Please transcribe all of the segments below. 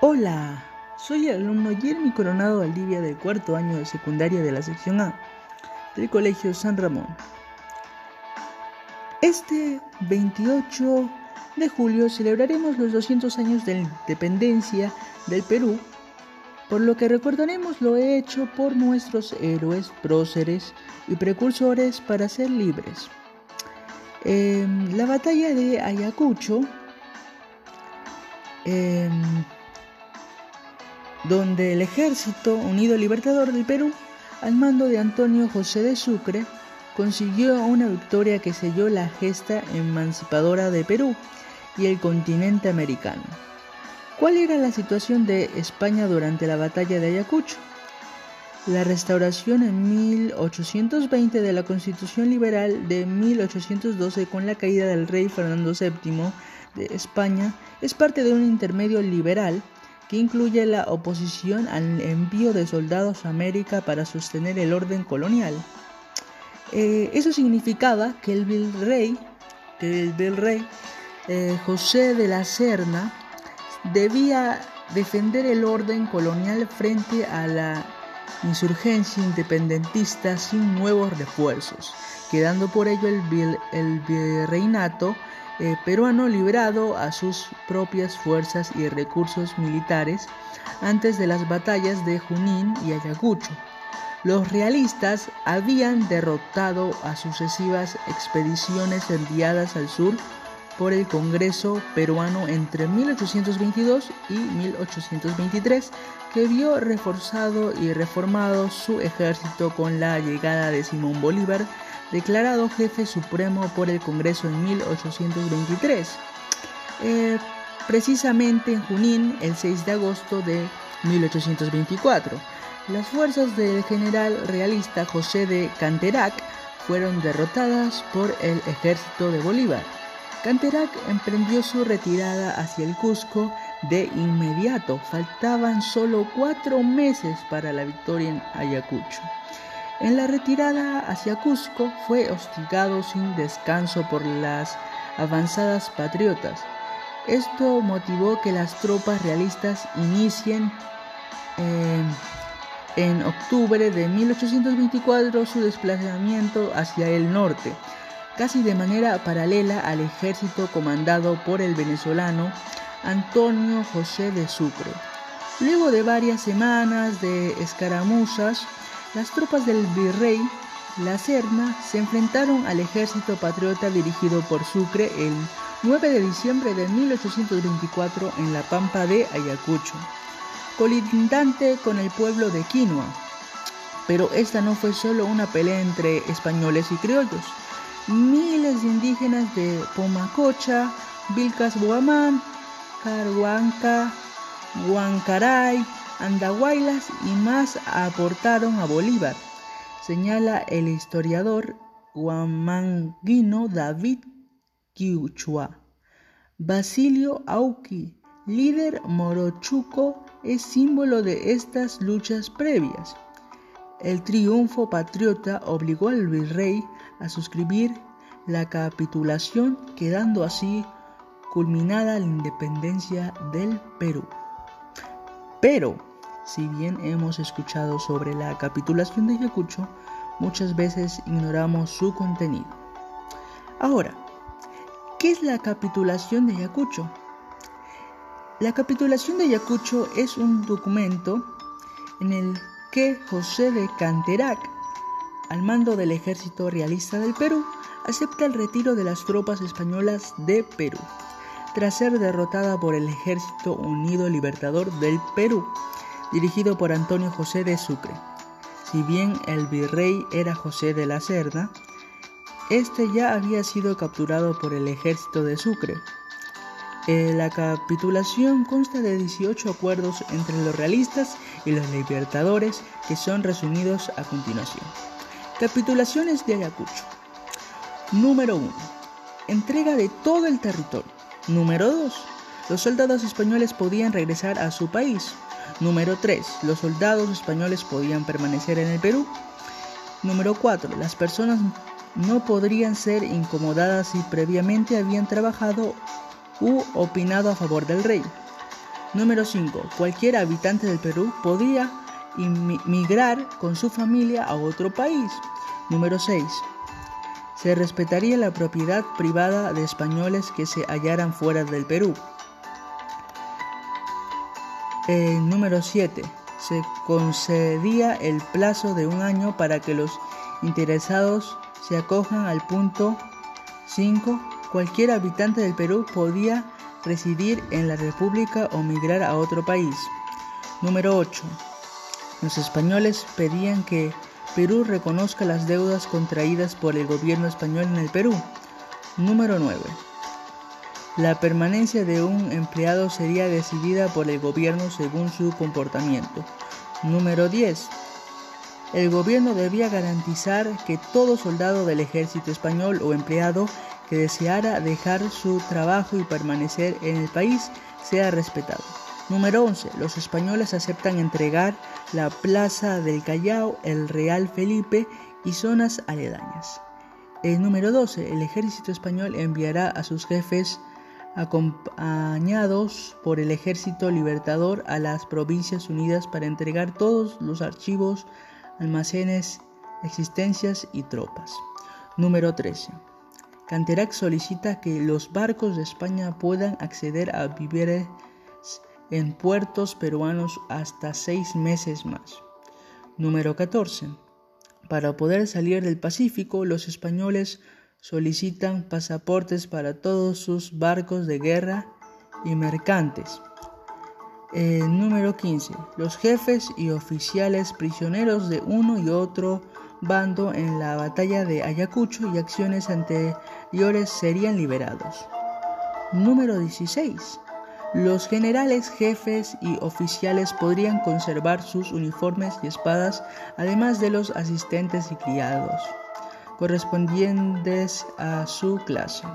Hola, soy el alumno Jeremy Coronado Valdivia del cuarto año de secundaria de la sección A del Colegio San Ramón. Este 28 de julio celebraremos los 200 años de la independencia del Perú, por lo que recordaremos lo hecho por nuestros héroes, próceres y precursores para ser libres. Em, la batalla de Ayacucho em, donde el Ejército Unido Libertador del Perú, al mando de Antonio José de Sucre, consiguió una victoria que selló la gesta emancipadora de Perú y el continente americano. ¿Cuál era la situación de España durante la batalla de Ayacucho? La restauración en 1820 de la Constitución Liberal de 1812 con la caída del rey Fernando VII de España es parte de un intermedio liberal que incluye la oposición al envío de soldados a América para sostener el orden colonial. Eh, eso significaba que el virrey, que el virrey eh, José de la Serna debía defender el orden colonial frente a la insurgencia independentista sin nuevos refuerzos, quedando por ello el, el virreinato eh, peruano librado a sus propias fuerzas y recursos militares antes de las batallas de Junín y Ayacucho. Los realistas habían derrotado a sucesivas expediciones enviadas al sur por el Congreso peruano entre 1822 y 1823, que vio reforzado y reformado su ejército con la llegada de Simón Bolívar declarado jefe supremo por el Congreso en 1823. Eh, precisamente en Junín, el 6 de agosto de 1824. Las fuerzas del general realista José de Canterac fueron derrotadas por el ejército de Bolívar. Canterac emprendió su retirada hacia el Cusco de inmediato. Faltaban solo cuatro meses para la victoria en Ayacucho. En la retirada hacia Cusco fue hostigado sin descanso por las avanzadas patriotas. Esto motivó que las tropas realistas inicien eh, en octubre de 1824 su desplazamiento hacia el norte, casi de manera paralela al ejército comandado por el venezolano Antonio José de Sucre. Luego de varias semanas de escaramuzas, las tropas del virrey La Serna se enfrentaron al ejército patriota dirigido por Sucre el 9 de diciembre de 1824 en la pampa de Ayacucho, colindante con el pueblo de Quinoa. Pero esta no fue solo una pelea entre españoles y criollos. Miles de indígenas de Pomacocha, Vilcas Boamán, Carhuanca, Huancaray, Andahuaylas y más aportaron a Bolívar, señala el historiador guamanguino David Quiuchua. Basilio Auqui, líder morochuco, es símbolo de estas luchas previas. El triunfo patriota obligó al virrey a suscribir la capitulación, quedando así culminada la independencia del Perú. Pero si bien hemos escuchado sobre la capitulación de Ayacucho, muchas veces ignoramos su contenido. Ahora, ¿qué es la capitulación de Ayacucho? La capitulación de Ayacucho es un documento en el que José de Canterac, al mando del ejército realista del Perú, acepta el retiro de las tropas españolas de Perú, tras ser derrotada por el Ejército Unido Libertador del Perú dirigido por Antonio José de Sucre. Si bien el virrey era José de la Cerda, este ya había sido capturado por el ejército de Sucre. Eh, la capitulación consta de 18 acuerdos entre los realistas y los libertadores que son resumidos a continuación. Capitulaciones de Ayacucho. Número 1. Entrega de todo el territorio. Número 2. Los soldados españoles podían regresar a su país. Número 3. Los soldados españoles podían permanecer en el Perú. Número 4. Las personas no podrían ser incomodadas si previamente habían trabajado u opinado a favor del rey. Número 5. Cualquier habitante del Perú podía migrar con su familia a otro país. Número 6. Se respetaría la propiedad privada de españoles que se hallaran fuera del Perú. Número 7. Se concedía el plazo de un año para que los interesados se acojan al punto 5. Cualquier habitante del Perú podía residir en la República o migrar a otro país. Número 8. Los españoles pedían que Perú reconozca las deudas contraídas por el gobierno español en el Perú. Número 9. La permanencia de un empleado sería decidida por el gobierno según su comportamiento. Número 10. El gobierno debía garantizar que todo soldado del ejército español o empleado que deseara dejar su trabajo y permanecer en el país sea respetado. Número 11. Los españoles aceptan entregar la Plaza del Callao, el Real Felipe y zonas aledañas. El número 12. El ejército español enviará a sus jefes acompañados por el Ejército Libertador a las Provincias Unidas para entregar todos los archivos, almacenes, existencias y tropas. Número 13. Canterac solicita que los barcos de España puedan acceder a víveres en puertos peruanos hasta seis meses más. Número 14. Para poder salir del Pacífico, los españoles solicitan pasaportes para todos sus barcos de guerra y mercantes. número 15. Los jefes y oficiales prisioneros de uno y otro bando en la batalla de Ayacucho y acciones anteriores serían liberados. Número 16. Los generales, jefes y oficiales podrían conservar sus uniformes y espadas, además de los asistentes y criados correspondientes a su clase.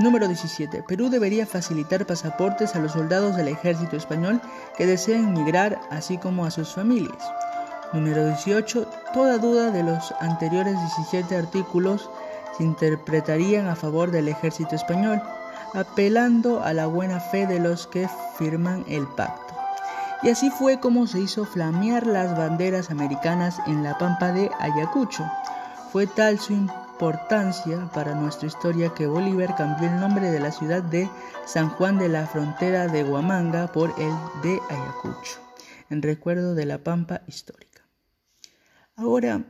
Número 17. Perú debería facilitar pasaportes a los soldados del ejército español que deseen migrar, así como a sus familias. Número 18. Toda duda de los anteriores 17 artículos se interpretarían a favor del ejército español, apelando a la buena fe de los que firman el pacto. Y así fue como se hizo flamear las banderas americanas en la pampa de Ayacucho. Fue tal su importancia para nuestra historia que Bolívar cambió el nombre de la ciudad de San Juan de la Frontera de Huamanga por el de Ayacucho, en recuerdo de la Pampa histórica. Ahora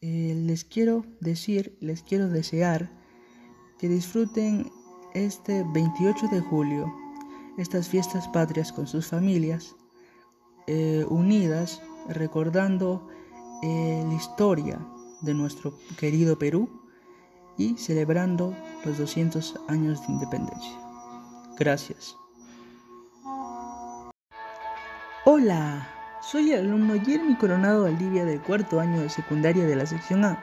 eh, les quiero decir, les quiero desear que disfruten este 28 de julio estas fiestas patrias con sus familias, eh, unidas, recordando eh, la historia de nuestro querido Perú y celebrando los 200 años de independencia. Gracias. Hola, soy el alumno Jeremy Coronado Valdivia del cuarto año de secundaria de la sección A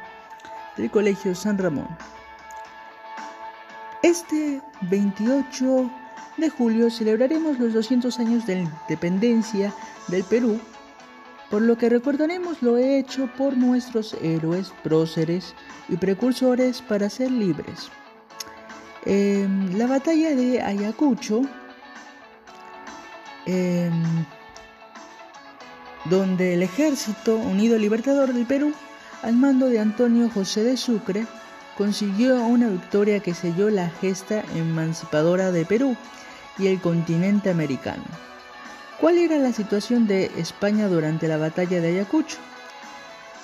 del Colegio San Ramón. Este 28 de julio celebraremos los 200 años de la independencia del Perú por lo que recordaremos lo hecho por nuestros héroes, próceres y precursores para ser libres. Em, la batalla de Ayacucho, em, donde el Ejército Unido Libertador del Perú, al mando de Antonio José de Sucre, consiguió una victoria que selló la gesta emancipadora de Perú y el continente americano. ¿Cuál era la situación de España durante la batalla de Ayacucho?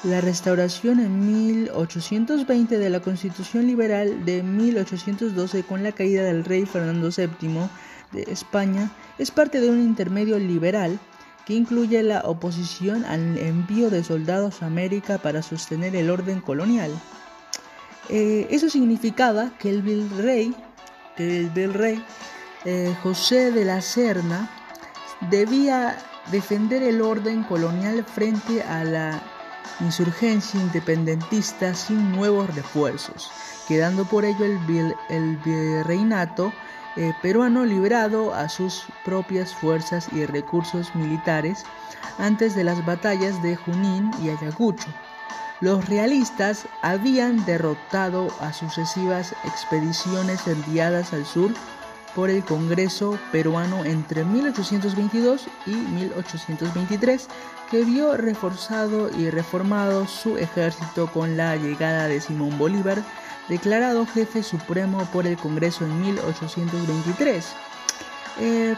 La restauración en 1820 de la Constitución Liberal de 1812 con la caída del rey Fernando VII de España es parte de un intermedio liberal que incluye la oposición al envío de soldados a América para sostener el orden colonial. Eh, eso significaba que el virrey, que el eh, José de la Serna debía defender el orden colonial frente a la insurgencia independentista sin nuevos refuerzos, quedando por ello el, virreinato eh, peruano librado a sus propias fuerzas y recursos militares antes de las batallas de Junín y Ayacucho. Los realistas habían derrotado a sucesivas expediciones enviadas al sur por el Congreso peruano entre 1822 y 1823, que vio reforzado y reformado su ejército con la llegada de Simón Bolívar, declarado jefe supremo por el Congreso en 1823. Eh,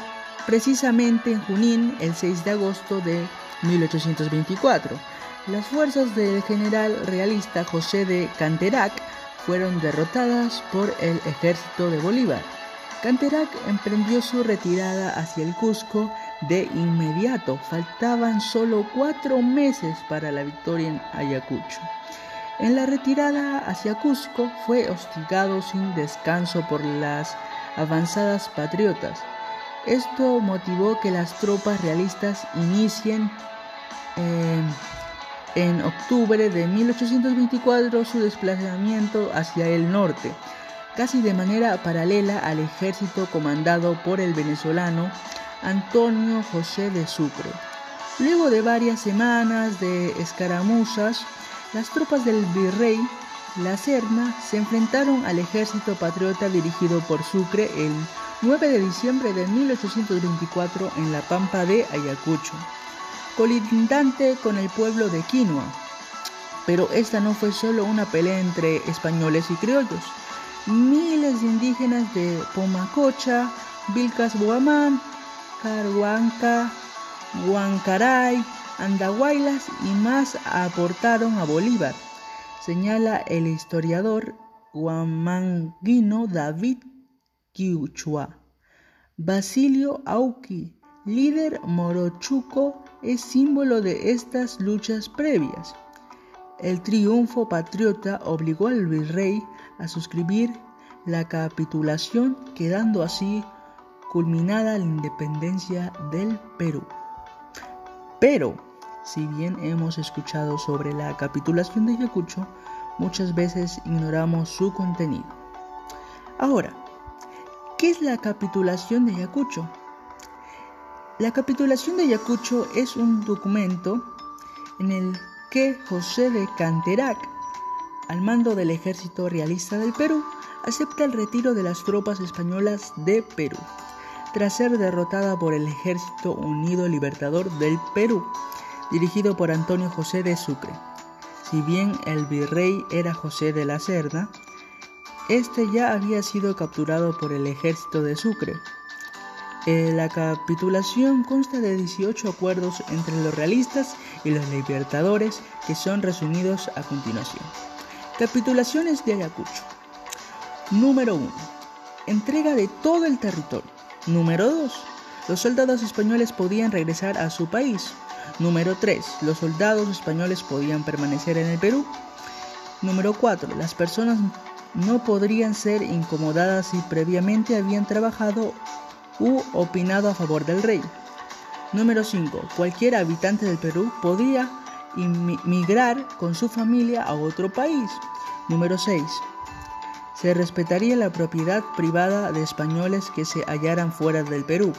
precisamente en Junín, el 6 de agosto de 1824. Las fuerzas del general realista José de Canterac fueron derrotadas por el ejército de Bolívar. Canterac emprendió su retirada hacia el Cusco de inmediato. Faltaban solo cuatro meses para la victoria en Ayacucho. En la retirada hacia Cusco fue hostigado sin descanso por las avanzadas patriotas. Esto motivó que las tropas realistas inicien eh, en octubre de 1824 su desplazamiento hacia el norte, casi de manera paralela al ejército comandado por el venezolano Antonio José de Sucre. Luego de varias semanas de escaramuzas, las tropas del virrey La Serna se enfrentaron al ejército patriota dirigido por Sucre el 9 de diciembre de 1824 en la pampa de Ayacucho colindante con el pueblo de Quinoa. Pero esta no fue solo una pelea entre españoles y criollos. Miles de indígenas de Pomacocha, Vilcas Boamán, Carhuanca, Huancaray, Andahuaylas y más aportaron a Bolívar, señala el historiador guamanguino David Quiuchua. Basilio Auqui, líder morochuco es símbolo de estas luchas previas. El triunfo patriota obligó al virrey a suscribir la capitulación, quedando así culminada la independencia del Perú. Pero, si bien hemos escuchado sobre la capitulación de Ayacucho, muchas veces ignoramos su contenido. Ahora, ¿qué es la capitulación de Ayacucho? La capitulación de Ayacucho es un documento en el que José de Canterac, al mando del ejército realista del Perú, acepta el retiro de las tropas españolas de Perú, tras ser derrotada por el Ejército Unido Libertador del Perú, dirigido por Antonio José de Sucre. Si bien el virrey era José de la Cerda, este ya había sido capturado por el ejército de Sucre, eh, la capitulación consta de 18 acuerdos entre los realistas y los libertadores que son resumidos a continuación. Capitulaciones de Ayacucho. Número 1. Entrega de todo el territorio. Número 2. Los soldados españoles podían regresar a su país. Número 3. Los soldados españoles podían permanecer en el Perú. Número 4. Las personas no podrían ser incomodadas si previamente habían trabajado u opinado a favor del rey. Número 5. Cualquier habitante del Perú podía migrar con su familia a otro país. Número 6. Se respetaría la propiedad privada de españoles que se hallaran fuera del Perú.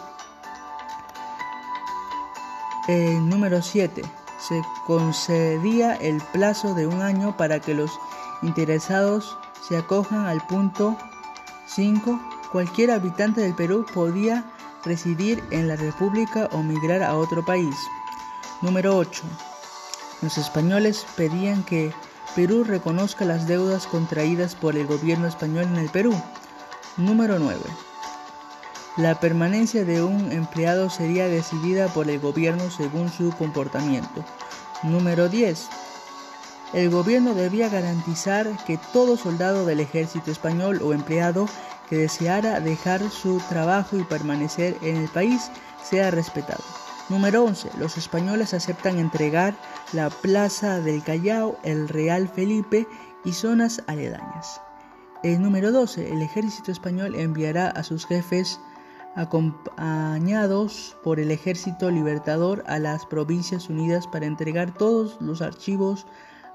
Eh, número 7. Se concedía el plazo de un año para que los interesados se acojan al punto 5 Cualquier habitante del Perú podía residir en la República o migrar a otro país. Número 8. Los españoles pedían que Perú reconozca las deudas contraídas por el gobierno español en el Perú. Número 9. La permanencia de un empleado sería decidida por el gobierno según su comportamiento. Número 10. El gobierno debía garantizar que todo soldado del ejército español o empleado que deseara dejar su trabajo y permanecer en el país sea respetado. Número 11. Los españoles aceptan entregar la Plaza del Callao, el Real Felipe y zonas aledañas. El número 12. El ejército español enviará a sus jefes acompañados por el ejército libertador a las provincias unidas para entregar todos los archivos,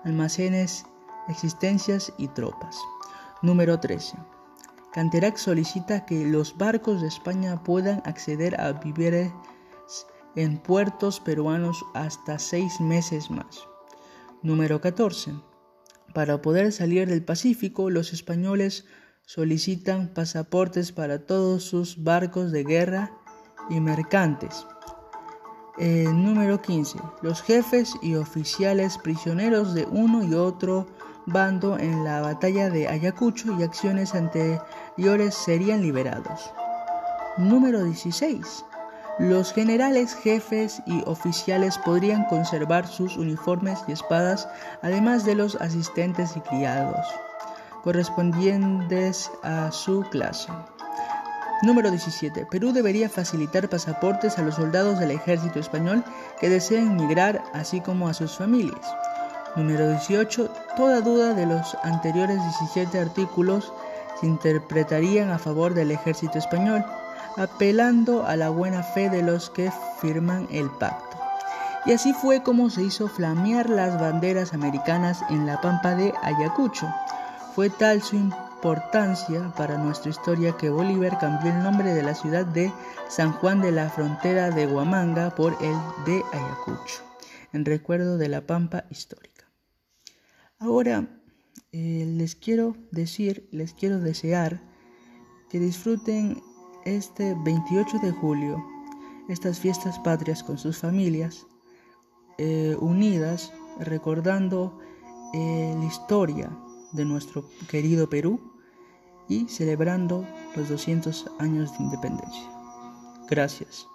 almacenes, existencias y tropas. Número 13. Canterac solicita que los barcos de España puedan acceder a víveres en puertos peruanos hasta seis meses más. Número 14. Para poder salir del Pacífico, los españoles solicitan pasaportes para todos sus barcos de guerra y mercantes. Eh, número 15. Los jefes y oficiales prisioneros de uno y otro bando en la batalla de Ayacucho y acciones anteriores serían liberados. Número 16. Los generales, jefes y oficiales podrían conservar sus uniformes y espadas, además de los asistentes y criados, correspondientes a su clase. Número 17. Perú debería facilitar pasaportes a los soldados del ejército español que deseen migrar, así como a sus familias. Número 18. Toda duda de los anteriores 17 artículos se interpretarían a favor del ejército español apelando a la buena fe de los que firman el pacto. Y así fue como se hizo flamear las banderas americanas en la pampa de Ayacucho. Fue tal su importancia para nuestra historia que Bolívar cambió el nombre de la ciudad de San Juan de la Frontera de Huamanga por el de Ayacucho, en recuerdo de la pampa histórica. Ahora eh, les quiero decir, les quiero desear que disfruten este 28 de julio estas fiestas patrias con sus familias eh, unidas recordando eh, la historia de nuestro querido Perú y celebrando los 200 años de independencia. Gracias.